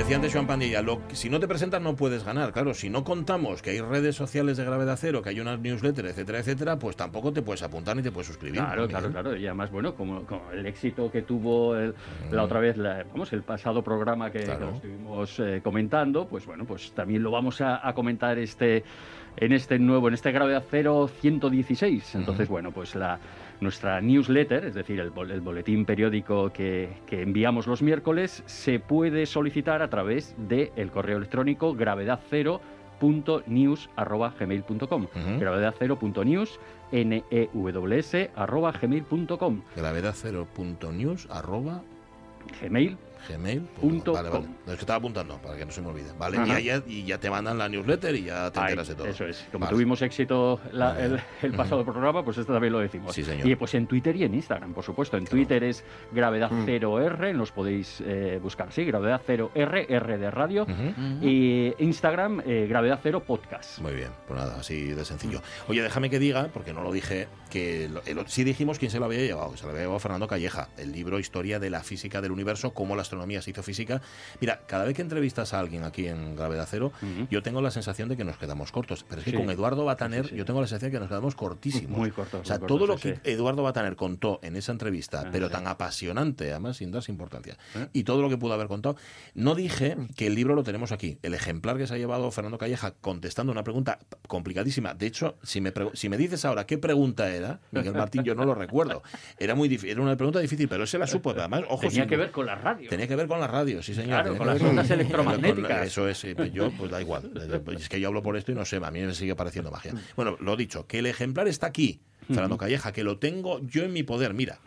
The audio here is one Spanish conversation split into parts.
Decía antes Joan Pandilla, lo, si no te presentas no puedes ganar. Claro, si no contamos que hay redes sociales de gravedad cero, que hay unas newsletters, etcétera, etcétera, pues tampoco te puedes apuntar ni te puedes suscribir. Claro, claro, claro. Y además, bueno, como, el éxito que tuvo la otra vez, vamos, el pasado programa que, lo estuvimos eh, comentando, pues bueno, pues también lo vamos a, comentar este en este nuevo, en este gravedad cero 116. Entonces, bueno, pues la nuestra newsletter, es decir, el, boletín periódico que, enviamos los miércoles, se puede solicitar a través del correo electrónico gravedad cero gmail.com gravedad cero news n e w s arroba gmail.com gravedad arroba Gmail. Vale, vale. Es que estaba apuntando para que no se me olvide. Vale, y ya, te mandan la newsletter y ya te enteras de todo. Eso es. Como tuvimos éxito el, pasado programa, pues esto también lo decimos. Sí, señor. Y pues en Twitter y en Instagram, por supuesto. En Twitter es gravedad 0R, nos podéis eh, buscar, sí, gravedad 0R, R de radio. Y Instagram, eh, gravedad 0 podcast. Muy bien, pues nada, así de sencillo. Oye, déjame que diga, porque no lo dije, que sí dijimos quién se lo había llevado. Se lo había llevado Fernando Calleja, el libro Historia de la Física del Universo, cómo las astronomía se hizo física. Mira, cada vez que entrevistas a alguien aquí en Gravedad Cero, yo tengo la sensación de que nos quedamos cortos. Pero es que con Eduardo Bataner, yo tengo la sensación de que nos quedamos cortísimos. Muy cortos. O sea, todo lo que Eduardo Bataner contó en esa entrevista, pero tan apasionante, además sin darse importancia, ¿Eh? y todo lo que pudo haber contado, no dije que el libro lo tenemos aquí. El ejemplar que se ha llevado Fernando Calleja contestando una pregunta complicadísima. De hecho, si me, si me dices ahora qué pregunta era, Miguel Martín, yo no lo recuerdo. Era muy era una pregunta difícil, pero él se la supo. Además, ojo, tenía que ver con la radio tenía que ver con la radio, sí señor. Claro, con las ondas electromagnéticas. eso es, pues yo, pues da igual. Es que yo hablo por esto y no sé, a mí me sigue pareciendo magia. Bueno, lo dicho, que el ejemplar está aquí, Fernando Calleja, que lo tengo yo en mi poder. Mira,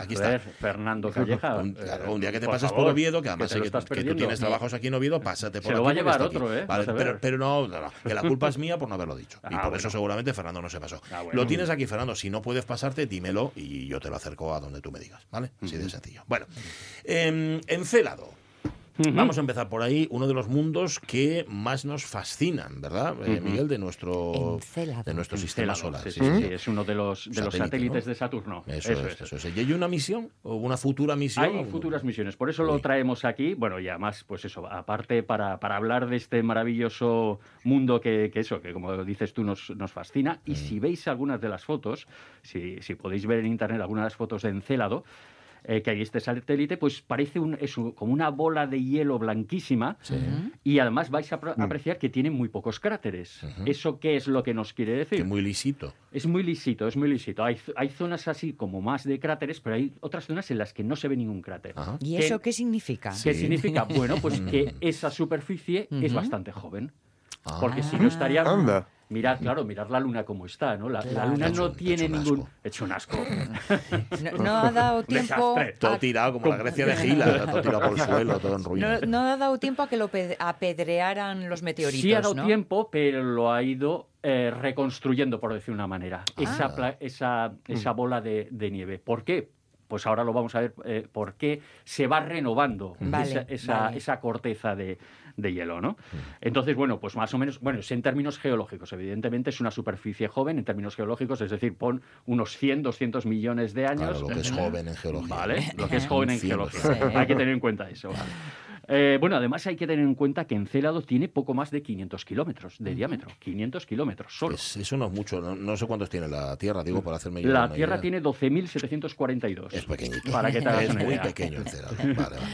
Aquí está. Fernando Calleja. Un, un día que te pases por Oviedo, que además que, que, tú tienes trabajos aquí en Oviedo, pásate por Se lo va a llevar otro, ¿eh? pero, pero no, que la culpa es mía por no haberlo dicho. y ah, por eso seguramente Fernando no se pasó. Ah, lo tienes aquí, Fernando. Si no puedes pasarte, dímelo y yo te lo acerco a donde tú me digas. ¿Vale? Así de sencillo. Bueno, eh, Vamos a empezar por ahí, uno de los mundos que más nos fascinan, ¿verdad, eh, Miguel, de nuestro, de nuestro sistema solar? Sí, sí, sí, es uno de los, de los satélites de Saturno. Eso, es, eso ¿Y hay una misión o una futura misión? Hay futuras misiones, por eso lo traemos aquí. Bueno, y además, pues eso, aparte para, para hablar de este maravilloso mundo que, que, eso, que como dices tú nos, nos fascina. Y mm. si veis algunas de las fotos, si, si podéis ver en internet algunas de las fotos de Encélado, eh, que hay este satélite, pues parece un, como una bola de hielo blanquísima y además vais a mm. apreciar que tiene muy pocos cráteres. ¿Eso qué es lo que nos quiere decir? Que muy lisito. Es muy lisito, es muy lisito. Hay, hay zonas así como más de cráteres, pero hay otras zonas en las que no se ve ningún cráter. ¿Y eso qué significa? ¿Qué significa? Bueno, pues que esa superficie es bastante joven. Porque si no estaría... Mirad, claro, mirar la luna como está, ¿no? La, luna no tiene ningún... Hecho un asco. No, ha dado tiempo... Todo tirado, como la Grecia de Gila, todo tirado por el suelo, todo en ruinas. No, ha dado tiempo a que lo apedrearan los meteoritos, Sí ha dado tiempo, pero lo ha ido eh, reconstruyendo, por decir de una manera, ah. esa, esa, bola de, nieve. ¿Por qué? Pues ahora lo vamos a ver eh, por qué se va renovando esa, esa, corteza de, de hielo, ¿no? Entonces, bueno, pues más o menos, bueno, es en términos geológicos, evidentemente es una superficie joven en términos geológicos, es decir, pon unos 100, 200 millones de años. Claro, lo que es joven en geología. Vale, lo que es joven en geología. Hay que tener en cuenta eso. Eh, bueno, además hay que tener en cuenta que Encélado tiene poco más de 500 kilómetros de diámetro. 500 kilómetros solo. eso no es mucho. No, sé cuántos tiene la Tierra, digo, para hacerme La Tierra tiene 12.742. Es pequeñito. Para que te hagas es muy pequeño Encélado.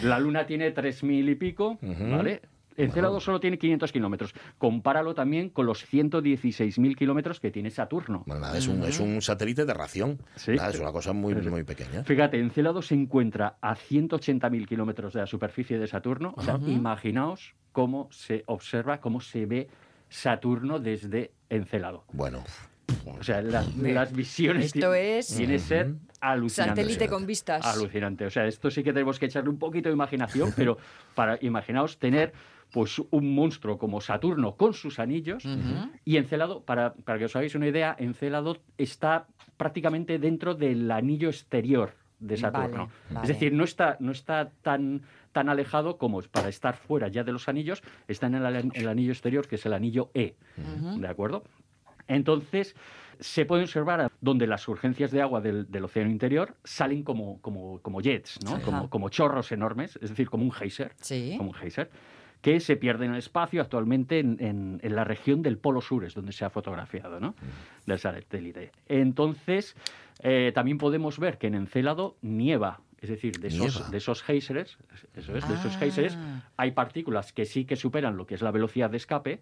La Luna tiene 3.000 y pico, ¿vale? Encélado solo tiene 500 kilómetros. Compáralo también con los 116.000 kilómetros que tiene Saturno. Bueno, nada, es, un, es un satélite de ración. Sí. es una cosa muy, muy pequeña. Fíjate, Encélado se encuentra a 180.000 kilómetros de la superficie de Saturno. O sea, imaginaos cómo se observa, cómo se ve Saturno desde Encélado. Bueno. O sea, las visiones esto es tiene ser alucinante. Satélite con vistas. Alucinante. O sea, esto sí que tenemos que echarle un poquito de imaginación, pero para imaginaos tener pues un monstruo como Saturno con sus anillos y Encelado, para, para que os hagáis una idea, Encelado está prácticamente dentro del anillo exterior de Saturno. Es decir, no está, no está tan, tan alejado como para estar fuera ya de los anillos, está en el, anillo exterior, que es el anillo E. ¿De acuerdo? Entonces, se puede observar donde las urgencias de agua del, océano interior salen como, como, como jets, ¿no? como, como, chorros enormes, es decir, como un geyser. Como un geyser que se pierde en el espacio actualmente en, la región del Polo Sur, es donde se ha fotografiado, ¿no? Mm. Del satélite. Entonces, eh, también podemos ver que en Encélado nieva es decir, de esos, de esos geysers, eso es, de esos geysers, ah. hay partículas que sí que superan lo que es la velocidad de escape,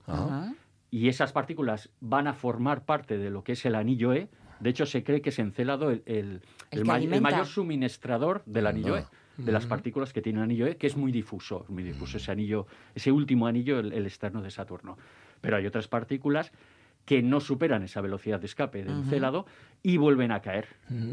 y esas partículas van a formar parte de lo que es el anillo E. De hecho, se cree que es Encélado el, el, mayor suministrador del anillo E de las partículas que tiene el anillo E, que es muy difuso, muy difuso ese anillo, ese último anillo, el, externo de Saturno. Pero hay otras partículas que no superan esa velocidad de escape del Encélado y vuelven a caer.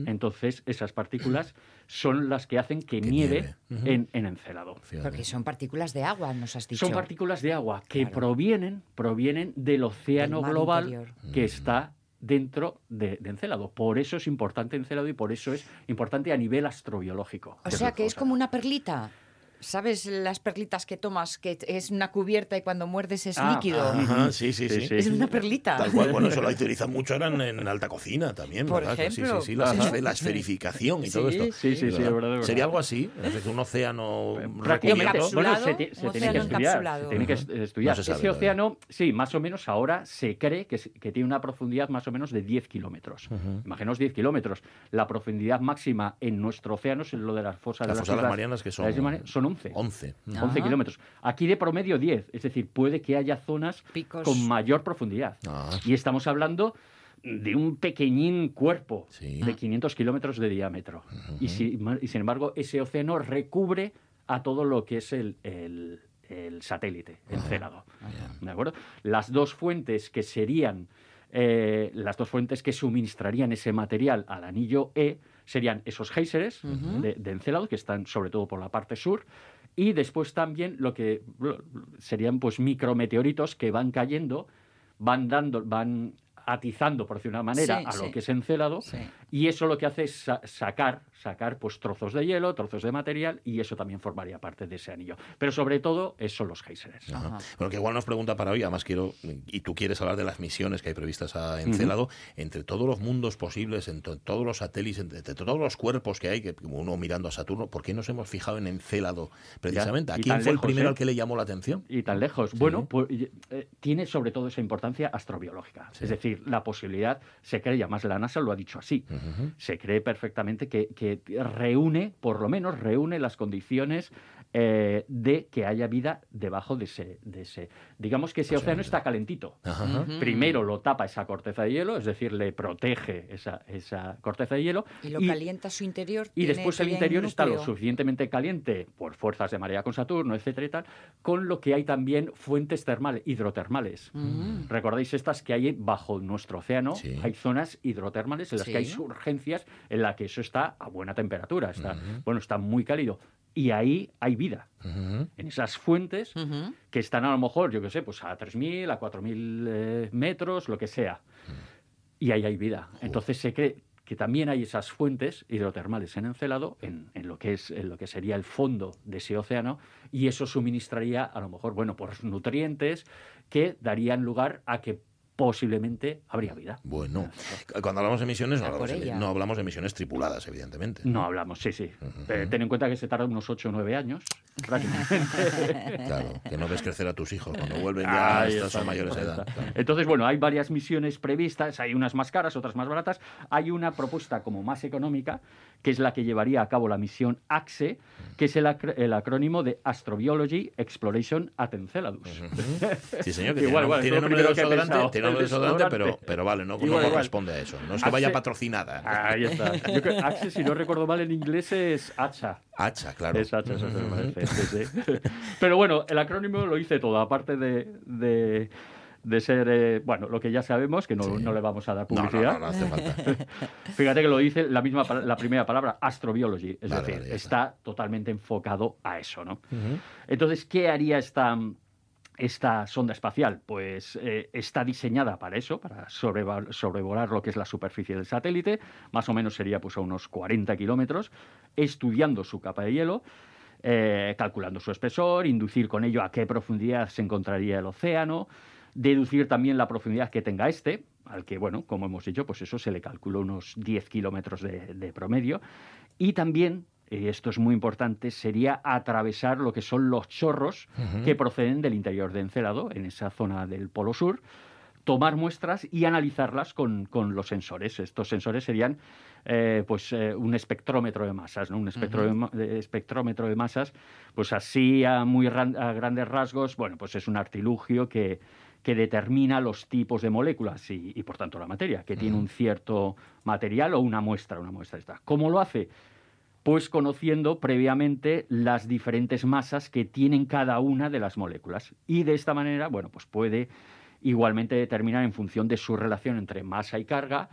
Entonces, esas partículas son las que hacen que, nieve, en, en, Encélado. Porque son partículas de agua, nos has dicho. Son partículas de agua que provienen, provienen del océano global que está dentro de, Encélado. Por eso es importante Encélado y por eso es importante a nivel astrobiológico. O sea que es como una perlita. ¿Sabes las perlitas que tomas, que es una cubierta y cuando muerdes es ah, líquido? Ajá, sí, sí, sí, Es una perlita. Tal cual, bueno, eso lo utilizan mucho ahora en, alta cocina también, Por ¿verdad? Ejemplo. Sí, sí, sí, la, esferificación y todo esto. Sí, sí, sí, verdad, ¿Sería algo así? Es un océano recubierto. Bueno, se, tiene que estudiar. Se tiene que estudiar. Ese océano, sí, más o menos ahora se cree que, que, tiene una profundidad más o menos de 10 kilómetros. Imaginaos 10 kilómetros. La profundidad máxima en nuestro océano es lo de las fosas de las, las Marianas, que son, son 11. 11. 11 kilómetros. Aquí de promedio 10, es decir, puede que haya zonas con mayor profundidad. Ah. Y estamos hablando de un pequeñín cuerpo de 500 kilómetros de diámetro. y, sin embargo, ese océano recubre a todo lo que es el, satélite, el célado. ¿De acuerdo? Las dos fuentes que serían, eh, las dos fuentes que suministrarían ese material al anillo E serían esos géiseres de, de, Encélado, que están sobre todo por la parte sur, y después también lo que serían pues micrometeoritos que van cayendo, van dando, van atizando, por decir una manera, a lo que es Encélado, y eso lo que hace es sacar, sacar pues trozos de hielo, trozos de material, y eso también formaría parte de ese anillo. Pero sobre todo, eso son los geysers. Bueno, que igual nos pregunta para hoy, además quiero, y tú quieres hablar de las misiones que hay previstas a Encélado, entre todos los mundos posibles, entre todos los satélites, entre, todos los cuerpos que hay, que uno mirando a Saturno, ¿por qué nos hemos fijado en Encélado precisamente? ¿A quién fue el primero al ¿eh? que le llamó la atención? Y tan lejos. Bueno, pues, eh, tiene sobre todo esa importancia astrobiológica. Es decir, la posibilidad se cree, además la NASA lo ha dicho así, se cree perfectamente que, reúne, por lo menos reúne las condiciones eh, de que haya vida debajo de ese, de ese. Digamos que ese pues océano está calentito. Primero lo tapa esa corteza de hielo, es decir, le protege esa, esa corteza de hielo. Y lo calienta su interior. Y después el interior está lo suficientemente caliente por fuerzas de marea con Saturno, etcétera y tal, con lo que hay también fuentes termales, hidrotermales. ¿Recordáis estas que hay bajo nuestro océano? Hay zonas hidrotermales en las que hay surgencias en las que eso está a buena temperatura, está, bueno, está muy cálido y ahí hay vida. En esas fuentes que están a lo mejor, yo qué sé, pues a 3.000, a 4.000 eh, metros, lo que sea. Y ahí hay vida. Entonces se cree que también hay esas fuentes hidrotermales en Encelado, en, en, lo que es en lo que sería el fondo de ese océano, y eso suministraría a lo mejor, bueno, pues nutrientes que darían lugar a que posiblemente habría vida. Bueno, cuando hablamos de misiones, no hablamos, de misiones tripuladas, evidentemente. No hablamos, sí, sí. Eh, ten en cuenta que se tarda unos 8 o 9 años, claro, que no ves crecer a tus hijos cuando vuelven ya a mayores de edad. Entonces, bueno, hay varias misiones previstas, hay unas más caras, otras más baratas. Hay una propuesta como más económica, que es la que llevaría a cabo la misión AXE, que es el, acrónimo de Astrobiology Exploration at Enceladus. Sí, señor, que igual, tiene, igual, nombre de desodorante, pero, pero vale, no, corresponde a eso. No es que vaya patrocinada. Ahí está. Axe, si no recuerdo mal, en inglés es hacha. Hacha, claro. Es hacha, eso sí, sí. Pero bueno, el acrónimo lo hice todo, aparte de, de de ser, eh, bueno, lo que ya sabemos, que no, no le vamos a dar publicidad. No, no, hace falta. Fíjate que lo dice la misma la primera palabra, astrobiology, es decir, está. totalmente enfocado a eso, ¿no? Entonces, ¿qué haría esta esta sonda espacial pues eh, está diseñada para eso, para sobrevolar lo que es la superficie del satélite, más o menos sería pues a unos 40 kilómetros, estudiando su capa de hielo, eh, calculando su espesor, inducir con ello a qué profundidad se encontraría el océano, deducir también la profundidad que tenga este, al que, bueno, como hemos dicho, pues eso se le calculó unos 10 kilómetros de, promedio. Y también y esto es muy importante, sería atravesar lo que son los chorros que proceden del interior de Encelado, en esa zona del Polo Sur, tomar muestras y analizarlas con, los sensores. Estos sensores serían eh, pues eh, un espectrómetro de masas, ¿no? un espectrómetro de masas, pues así a muy a grandes rasgos, bueno, pues es un artilugio que, que determina los tipos de moléculas y, y por tanto la materia, que tiene un cierto material o una muestra, una muestra esta. ¿Cómo lo hace? Pues conociendo previamente las diferentes masas que tienen cada una de las moléculas. Y de esta manera, bueno, pues puede igualmente determinar en función de su relación entre masa y carga,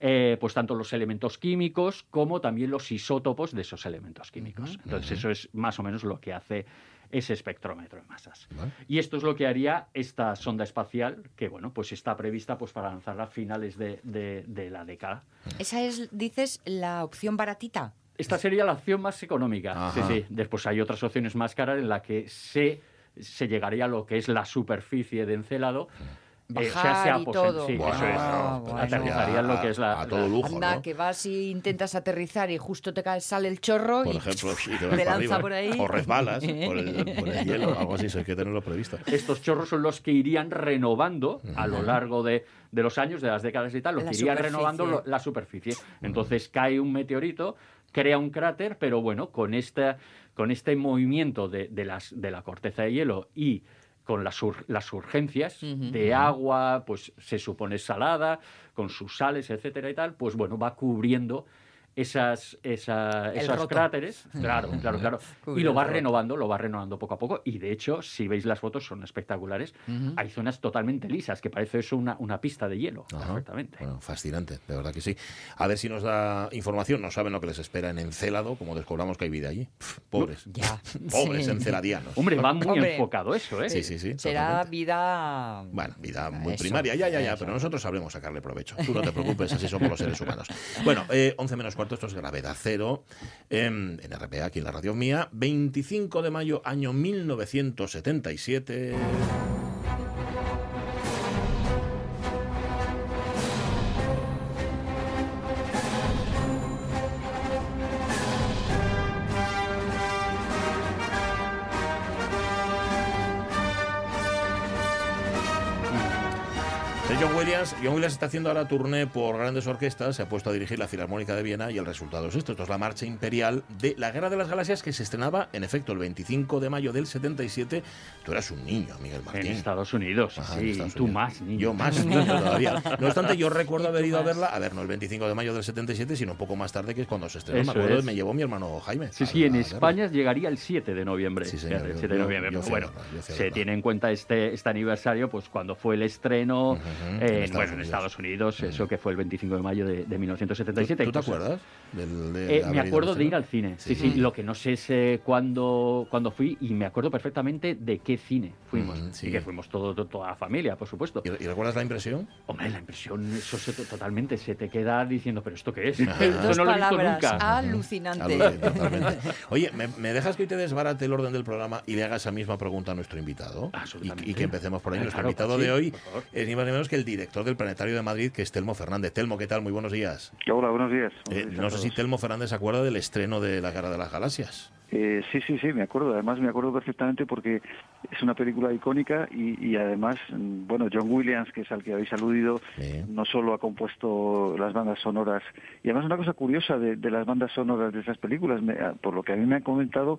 eh, pues tanto los elementos químicos como también los isótopos de esos elementos químicos. Entonces eso es más o menos lo que hace ese espectrómetro de masas. Y esto es lo que haría esta sonda espacial, que bueno, pues está prevista pues para lanzarla a finales de, la década. Esa es, dices, la opción baratita. Esta sería la opción más económica. Sí, sí. Después hay otras opciones más caras en la que se se llegaría a lo que es la superficie de encelado. Eh, Bajar y todo. Sí, eso es. Ah, Aterrizaría lo que es la... A, todo lujo, Anda, que vas y intentas aterrizar y justo te cae, sale el chorro por y ejemplo, te, lanza por ahí. O resbalas por el, hielo, algo así, eso hay que tenerlo previsto. Estos chorros son los que irían renovando a lo largo de, de los años, de las décadas y tal, los que irían renovando la superficie. Entonces cae un meteorito, crea un cráter, pero bueno, con esta con este movimiento de, las, de la corteza de hielo y con las, las urgencias de agua, pues se supone salada, con sus sales, etcétera y tal, pues bueno, va cubriendo esas, esos cráteres, claro, claro, claro, y lo va renovando, lo va renovando poco a poco, y de hecho, si veis las fotos, son espectaculares, hay zonas totalmente lisas, que parece eso una, una pista de hielo, perfectamente. Bueno, fascinante, de verdad que sí. A ver si nos da información, no saben lo que les espera en Encelado, como descubramos que hay vida allí. pobres, pobres enceladianos. Hombre, va muy enfocado eso, ¿eh? Sí, sí, sí. Será vida... Bueno, vida muy primaria, ya, ya, ya, pero nosotros sabremos sacarle provecho. Tú no te preocupes, así somos los seres humanos. Bueno, eh, 11 menos cuarto, esto es Gravedad Cero, en, en RPA, aquí en la radio mía, 25 de mayo, año 1977. Williams, John está haciendo ahora tourné por grandes orquestas, se ha puesto a dirigir la Filarmónica de Viena y el resultado es esto. Esto es la marcha imperial de la Guerra de las Galaxias que se estrenaba, en efecto, el 25 de mayo del 77. Tú eras un niño, Miguel Martín. En Estados Unidos, sí, tú más niño. Yo más niño todavía. No obstante, yo recuerdo haber ido a verla, a ver, no el 25 de mayo del 77, sino un poco más tarde, que es cuando se estrenó. me acuerdo, me llevó mi hermano Jaime. Sí, sí, en España llegaría el 7 de noviembre. Sí, señor, el 7 de noviembre. bueno, se tiene en cuenta este, este aniversario, pues cuando fue el estreno, en, bueno, Estados Unidos, eso que fue el 25 de mayo de, 1977. ¿Tú, te acuerdas? Eh, me acuerdo de ir al cine. Sí, sí, lo que no sé es eh, cuándo, fui y me acuerdo perfectamente de qué cine fuimos. Mm, y que fuimos todo, toda la familia, por supuesto. ¿Y, recuerdas la impresión? Hombre, la impresión, eso se, totalmente se te queda diciendo, ¿pero esto qué es? Dos no palabras, alucinante. Oye, ¿me, dejas que hoy te desbarate el orden del programa y le hagas esa misma pregunta a nuestro invitado? Y, que empecemos por ahí. nuestro invitado de hoy es ni más ni menos que el director del Planetario de Madrid, que es Telmo Fernández. Telmo, ¿qué tal? Muy buenos días. Hola, buenos días. Eh, no sé si Telmo Fernández se acuerda del estreno de La Guerra de las Galaxias. Eh, sí, sí, sí, me acuerdo. Además, me acuerdo perfectamente porque es una película icónica y, además, mm, bueno, John Williams, que es al que habéis aludido, no solo ha compuesto las bandas sonoras. Y además, una cosa curiosa de, las bandas sonoras de esas películas, ah, por lo que a mí me han comentado,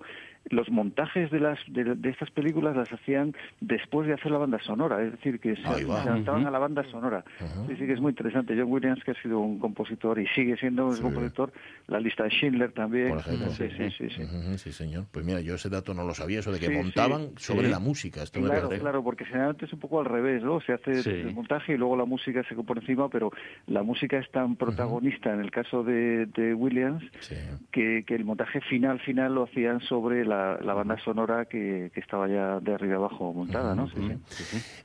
los montajes de las de, estas películas las hacían después de hacer la banda sonora, es decir, que se, adaptaban a la banda sonora. Sí, sí, que es muy interesante. John Williams, que ha sido un compositor y sigue siendo un compositor, la lista de Schindler también. sí, sí, sí. sí, señor. Pues mira, yo ese dato no lo sabía, eso de que montaban sobre la música. Esto claro, claro, porque generalmente es un poco al revés, ¿no? Se hace el montaje y luego la música se por encima, pero la música es tan protagonista en el caso de, Williams que, que el montaje final, final lo hacían sobre la la, banda sonora que, estaba ya de arriba abajo montada, ¿no?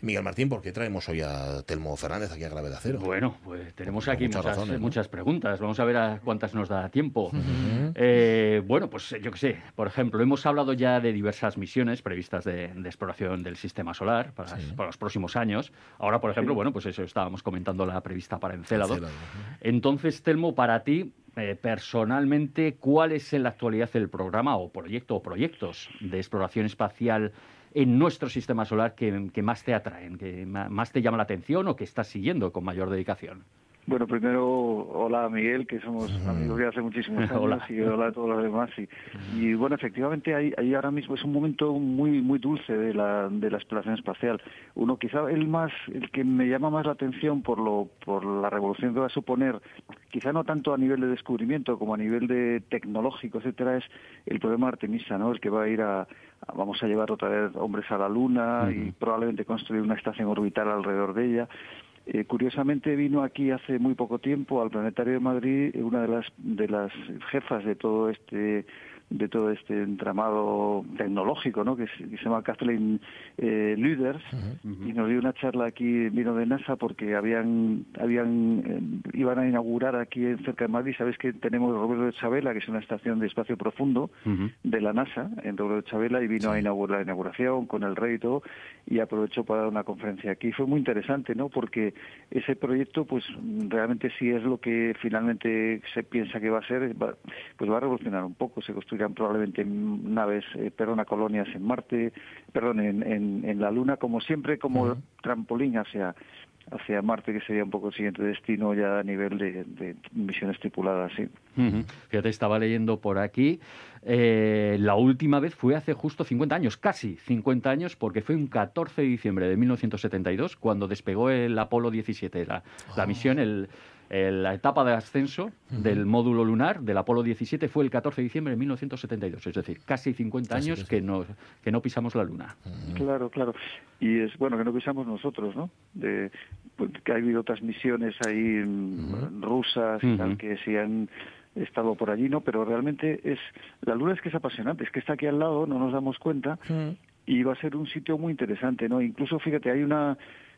Miguel Martín, ¿por qué traemos hoy a Telmo Fernández aquí a Gravedad Cero? Bueno, pues tenemos aquí muchas, muchas, preguntas. Vamos a ver a cuántas nos da tiempo. Eh, bueno, pues yo qué sé, por ejemplo, hemos hablado ya de diversas misiones previstas de, exploración del sistema solar para, los próximos años. Ahora, por ejemplo, bueno, pues eso estábamos comentando la prevista para Encélado. Entonces, Telmo, para ti, eh, personalmente, ¿cuál es en la actualidad el programa o proyecto o proyectos de exploración espacial en nuestro sistema solar que, más te atraen, que más te llama la atención o que estás siguiendo con mayor dedicación? Bueno, primero, hola Miguel, que somos amigos de hace muchísimos años, hola. y hola a todos los demás. Y, bueno, efectivamente, ahí, ahora mismo es un momento muy muy dulce de la, de la exploración espacial. Uno, quizá el más, el que me llama más la atención por, lo, por la revolución que va a suponer, quizá no tanto a nivel de descubrimiento como a nivel de tecnológico, etcétera, es el problema Artemisa, ¿no? El que va a ir a, vamos a llevar otra vez hombres a la Luna y probablemente construir una estación orbital alrededor de ella. Eh, curiosamente vino aquí hace muy poco tiempo al Planetario de Madrid una de las de las jefas de todo este de todo este entramado tecnológico, ¿no? que, se, llama Kathleen eh, Luders, y nos dio una charla aquí, vino de NASA, porque habían, habían eh, iban a inaugurar aquí cerca de Madrid, sabes que tenemos Roberto de Chabela, que es una estación de espacio profundo de la NASA, en Roberto de Chabela, y vino a inaugurar la inauguración con el rey y todo, y aprovechó para dar una conferencia aquí. Fue muy interesante, ¿no? Porque ese proyecto, pues realmente sí es lo que finalmente se piensa que va a ser, pues va a revolucionar un poco, se construye probablemente naves, eh, perdona, colonias en Marte, perdón, en, en, la Luna, como siempre, como trampolín hacia hacia Marte, que sería un poco el siguiente destino ya a nivel de, misiones tripuladas, sí. Fíjate, estaba leyendo por aquí, eh, la última vez fue hace justo 50 años, casi 50 años, porque fue un 14 de diciembre de 1972, cuando despegó el Apolo 17, la, la ah. misión, el la etapa de ascenso del módulo lunar del Apolo 17 fue el 14 de diciembre de 1972, es decir, casi 50 años que no, que no pisamos la Luna. Claro, claro. Y es bueno que no pisamos nosotros, ¿no? De, pues, que ha habido otras misiones ahí rusas y tal que sí han estado por allí, ¿no? Pero realmente es la Luna es que es apasionante, es que está aquí al lado, no nos damos cuenta y va a ser un sitio muy interesante, ¿no? Incluso fíjate, hay una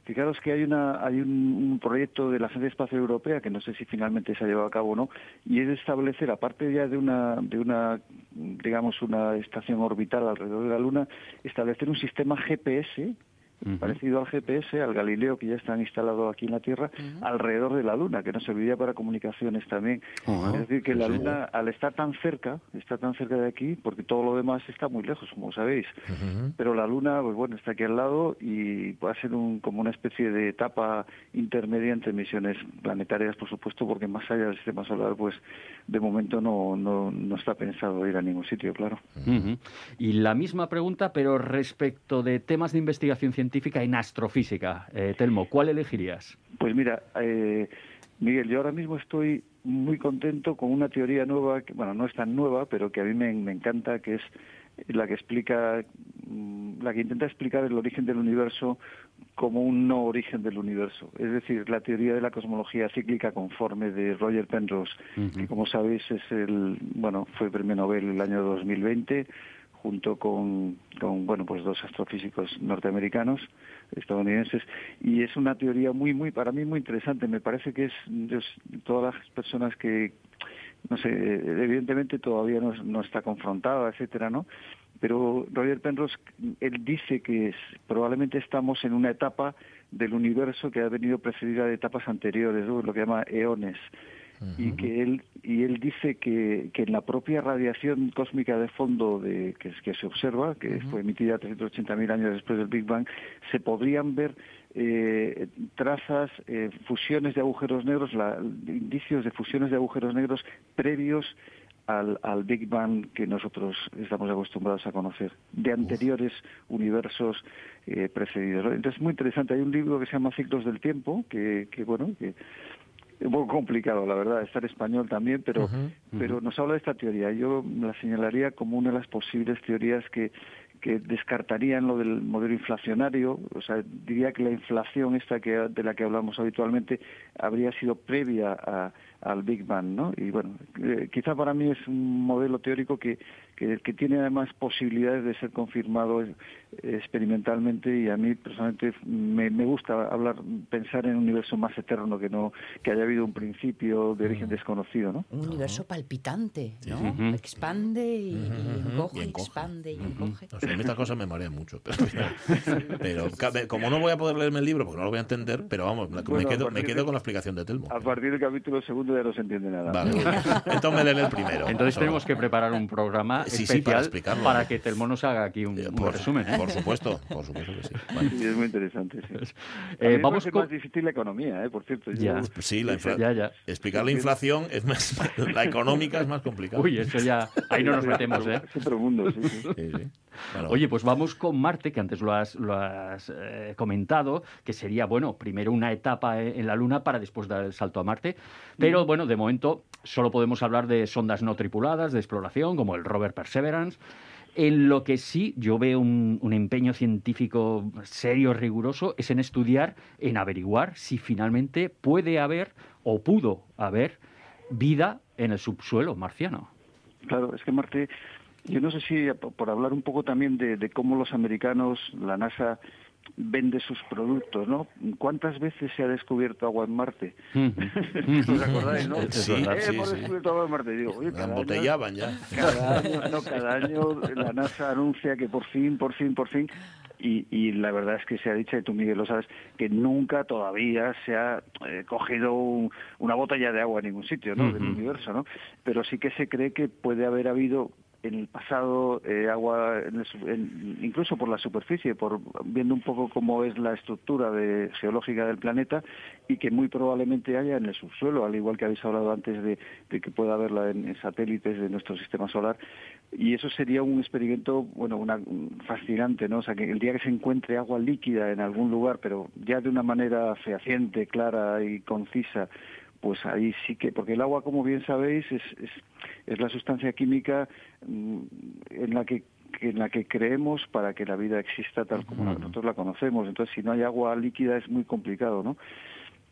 Fijaros que hay una hay un, proyecto de la Agencia Espacial Europea que no sé si finalmente se ha llevado a cabo o no y es establecer aparte ya de una de una digamos una estación orbital alrededor de la Luna establecer un sistema GPS parecido al GPS, al Galileo que ya están instalados aquí en la Tierra, alrededor de la Luna, que nos serviría para comunicaciones también. es decir, que la Luna, al estar tan cerca, está tan cerca de aquí, porque todo lo demás está muy lejos, como sabéis, pero la Luna, pues bueno, está aquí al lado y va a ser un, como una especie de etapa intermedia entre misiones planetarias, por supuesto, porque más allá del sistema solar, pues de momento no, no, no está pensado ir a ningún sitio, claro. Y la misma pregunta, pero respecto de temas de investigación científica, científica en astrofísica. Eh, Telmo, ¿cuál elegirías? Pues mira, eh, Miguel, yo ahora mismo estoy muy contento con una teoría nueva, que, bueno, no es tan nueva, pero que a mí me, encanta, que es la que explica, mm, la que intenta explicar el origen del universo como un no origen del universo. Es decir, la teoría de la cosmología cíclica conforme de Roger Penrose, que como sabéis es el, bueno, fue premio Nobel el año 2020 junto con, con, bueno pues dos astrofísicos norteamericanos estadounidenses y es una teoría muy muy para mí muy interesante. Me parece que es, todas las personas que no sé evidentemente todavía no, no está confrontada etcétera no pero Roger Penrose él dice que probablemente estamos en una etapa del universo que ha venido precedida de etapas anteriores lo que llama eones y que él y él dice que, que en la propia radiación cósmica de fondo de, que, que se observa, que fue emitida 380.000 años después del Big Bang, se podrían ver eh, trazas, eh, fusiones de agujeros negros, la, indicios de fusiones de agujeros negros previos al, al, Big Bang que nosotros estamos acostumbrados a conocer, de anteriores universos eh, precedidos. Entonces es muy interesante. Hay un libro que se llama Ciclos del Tiempo, que, que bueno, que un poco complicado, la verdad, estar español también, pero, pero nos habla de esta teoría. Yo la señalaría como una de las posibles teorías que, que descartarían lo del modelo inflacionario, o sea, diría que la inflación esta que de la que hablamos habitualmente habría sido previa a, al Big Bang, ¿no? Y bueno, eh, quizá para mí es un modelo teórico que, que, que tiene además posibilidades de ser confirmado experimentalmente y a mí personalmente me, me, gusta hablar pensar en un universo más eterno que no que haya habido un principio de origen mm. desconocido ¿no? un universo palpitante ¿no? expande y, encoge, expande y encoge. Sé, estas cosas me marean mucho pero, como no voy a poder leerme el libro porque no lo voy a entender pero vamos me quedo, me quedo con la explicación de Telmo. a partir del capítulo segundo ya no se entiende nada. Vale, entonces me leeré el primero. Entonces tenemos que preparar un programa especial para, que Telmo nos haga aquí un, eh, resumen ¿eh? por supuesto por supuesto que sí, sí es muy interesante sí. Eh, vamos con... más difícil la economía, ¿eh? por cierto. Ya. Sí, la ya, explicar la inflación es más, la económica es más complicada. Uy, eso ya, ahí no nos metemos, ¿eh? Es otro mundo, sí. sí. Oye, pues vamos con Marte, que antes lo has, lo has eh, comentado, que sería, bueno, primero una etapa en la Luna para después dar el salto a Marte. Pero, bueno, de momento solo podemos hablar de sondas no tripuladas de exploración, como el rover Perseverance. En lo que sí yo veo un, empeño científico serio, riguroso, es en estudiar, en averiguar si finalmente puede haber o pudo haber vida en el subsuelo marciano. Claro, es que Marte, yo no sé si por hablar un poco también de cómo los americanos, la NASA, vende sus productos, ¿no? ¿Cuántas veces se ha descubierto agua en Marte? ¿Os acordáis, no? Sí, hemos descubierto agua en Marte. Digo, oye, cada embotellaban ya. Cada año, no, cada año la NASA anuncia que por fin, por fin, por fin... Y, y, la verdad es que se ha dicho, y tú Miguel lo sabes, que nunca todavía se ha eh, cogido una botella de agua en ningún sitio ¿no? del universo, ¿no? Pero sí que se cree que puede haber habido en el pasado eh, agua, incluso por la superficie, por viendo un poco cómo es la estructura de, geológica del planeta y que muy probablemente haya en el subsuelo, al igual que habéis hablado antes de, que pueda haberla en, satélites de nuestro sistema solar. Y eso sería un experimento, bueno, una, fascinante, ¿no? O sea, que el día que se encuentre agua líquida en algún lugar, pero ya de una manera fehaciente, clara y concisa, pues ahí sí que, porque el agua, como bien sabéis, es, es, es la sustancia química mm, en la que en la que creemos para que la vida exista tal como nosotros la conocemos. Entonces, si no hay agua líquida es muy complicado, ¿no?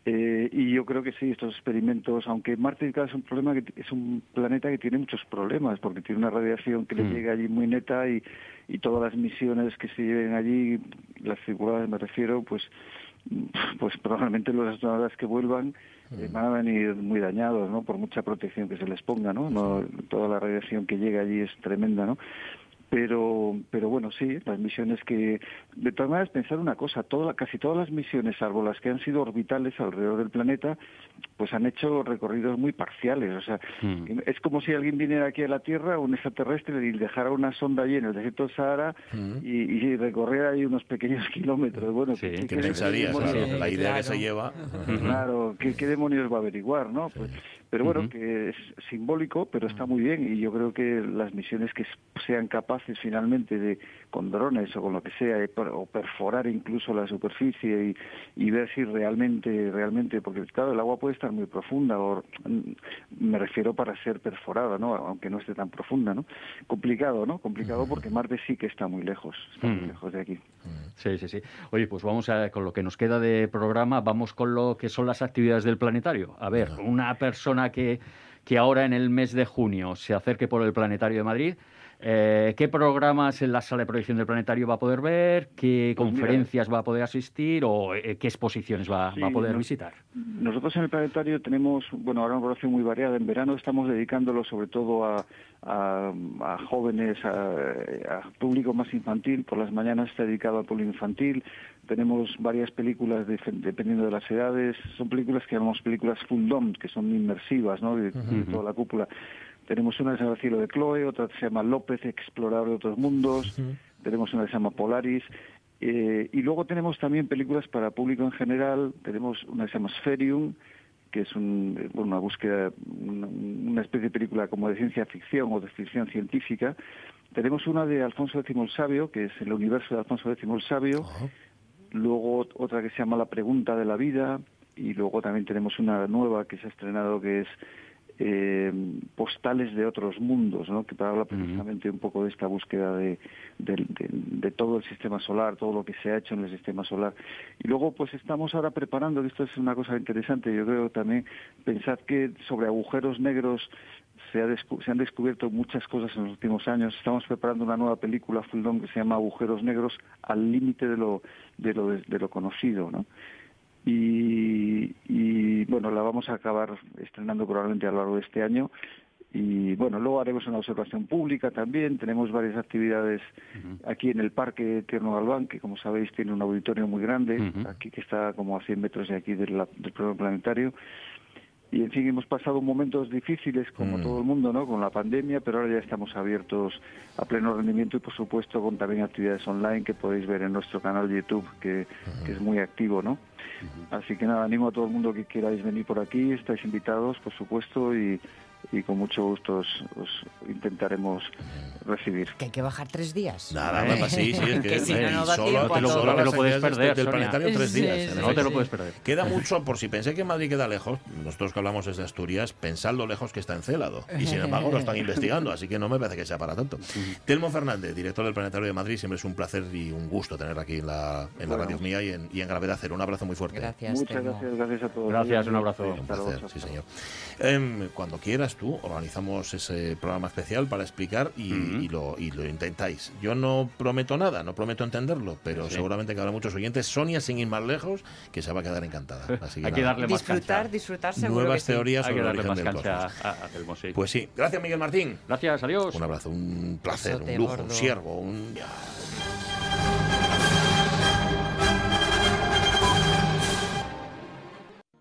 Eh, y yo creo que sí, estos experimentos, aunque Marte es un problema que es un planeta que tiene muchos problemas, porque tiene una radiación que le mm. llega allí muy neta y, y todas las misiones que se lleven allí, las circulares me refiero, pues pues probablemente los astronautas que vuelvan eh, van a venir muy dañados, ¿no? Por mucha protección que se les ponga, ¿no? no toda la radiación que llega allí es tremenda, ¿no? Pero pero bueno sí las misiones que de todas maneras pensar una cosa toda, casi todas las misiones salvo las que han sido orbitales alrededor del planeta pues han hecho recorridos muy parciales o sea hmm. es como si alguien viniera aquí a la Tierra un extraterrestre y dejara una sonda allí en el desierto del Sahara hmm. y, recorriera ahí unos pequeños kilómetros. Bueno sí, ¿qué, pensarías la idea que se lleva. Claro ¿qué, qué demonios va a averiguar no pues pero bueno, que es simbólico, pero está muy bien y yo creo que las misiones que sean capaces finalmente de, con drones o con lo que sea, o perforar incluso la superficie y, ver si realmente, realmente, porque claro, el agua puede estar muy profunda, o mm, me refiero para ser perforada, ¿no? Aunque no esté tan profunda, ¿no? Complicado, ¿no? Complicado porque Marte sí que está muy lejos, está muy lejos de aquí. Sí, sí, sí. Oye, pues vamos a, con lo que nos queda de programa, vamos con lo que son las actividades del planetario. A ver, una persona que, que ahora en el mes de junio se acerque por el Planetario de Madrid, eh, ¿Qué programas en la sala de proyección del planetario va a poder ver? ¿Qué pues conferencias va a poder asistir? ¿O eh, qué exposiciones va, a poder visitar? Nosotros en el planetario tenemos, bueno, ahora una población muy variada. En verano estamos dedicándolo sobre todo a, a, jóvenes, a, público más infantil. Por las mañanas está dedicado al público infantil. Tenemos varias películas dependiendo de las edades. Son películas que llamamos películas full dome, que son inmersivas, ¿no? De, toda la cúpula. Tenemos una que se llama Cielo de Chloe, otra que se llama López, Explorador de otros mundos. Tenemos una que se llama Polaris. Eh, y luego tenemos también películas para público en general. Tenemos una que se llama Spherium, que es un, una búsqueda, una, especie de película como de ciencia ficción o de ficción científica. Tenemos una de Alfonso X el Sabio, que es el universo de Alfonso X el Sabio luego otra que se llama La pregunta de la vida y luego también tenemos una nueva que se ha estrenado que es eh, postales de otros mundos, ¿no? que habla precisamente un poco de esta búsqueda de, de, todo el sistema solar, todo lo que se ha hecho en el sistema solar. Y luego, pues estamos ahora preparando, esto es una cosa interesante, yo creo también, pensar que sobre agujeros negros se, han descubierto muchas cosas en los últimos años. Estamos preparando una nueva película full que se llama Agujeros Negros al límite de lo, de lo, de lo conocido, ¿no? Y, y, bueno, la vamos a acabar estrenando probablemente a lo largo de este año. Y bueno, luego haremos una observación pública también. Tenemos varias actividades aquí en el Parque Tierno Galván, que como sabéis tiene un auditorio muy grande, aquí que está como a 100 metros de aquí del, del programa planetario y en fin hemos pasado momentos difíciles como mm. todo el mundo no con la pandemia pero ahora ya estamos abiertos a pleno rendimiento y por supuesto con también actividades online que podéis ver en nuestro canal de YouTube que, que es muy activo no así que nada animo a todo el mundo que queráis venir por aquí estáis invitados por supuesto y y con mucho gusto os, intentaremos recibir. Que hay que bajar tres días. Nada, nada, sí, sí, es que, si no, no da solo, te lo, te lo puedes perder. Del planetario tres días. No te lo puedes perder. Queda mucho, por si pensé que Madrid queda lejos, nosotros que hablamos desde Asturias, pensad lo lejos que está Encélado. Y sin embargo lo están investigando, así que no me parece que sea para tanto. Telmo Fernández, director del Planetario de Madrid, siempre es un placer y un gusto tener aquí en la, en la Radio Mía y en, y en Gravedad Cero. Un abrazo muy fuerte. Gracias. Muchas gracias, gracias a todos. Gracias, un abrazo. Un placer, sí, señor. Em, cuando quieras tú, organizamos ese programa especial para explicar y, lo, y lo intentáis. Yo no prometo nada, no prometo entenderlo, pero seguramente que habrá muchos oyentes. Sonia, sin ir más lejos, que se va a quedar encantada. Así que Hay que darle más disfrutar, cancha. disfrutar seguro Nuevas que teorías sobre que el origen más del cancha cosmos. a, a Telmo, sí. Pues sí. Gracias, Miguel Martín. Gracias, adiós. Un abrazo, un placer, un lujo, gordo. un siervo, un...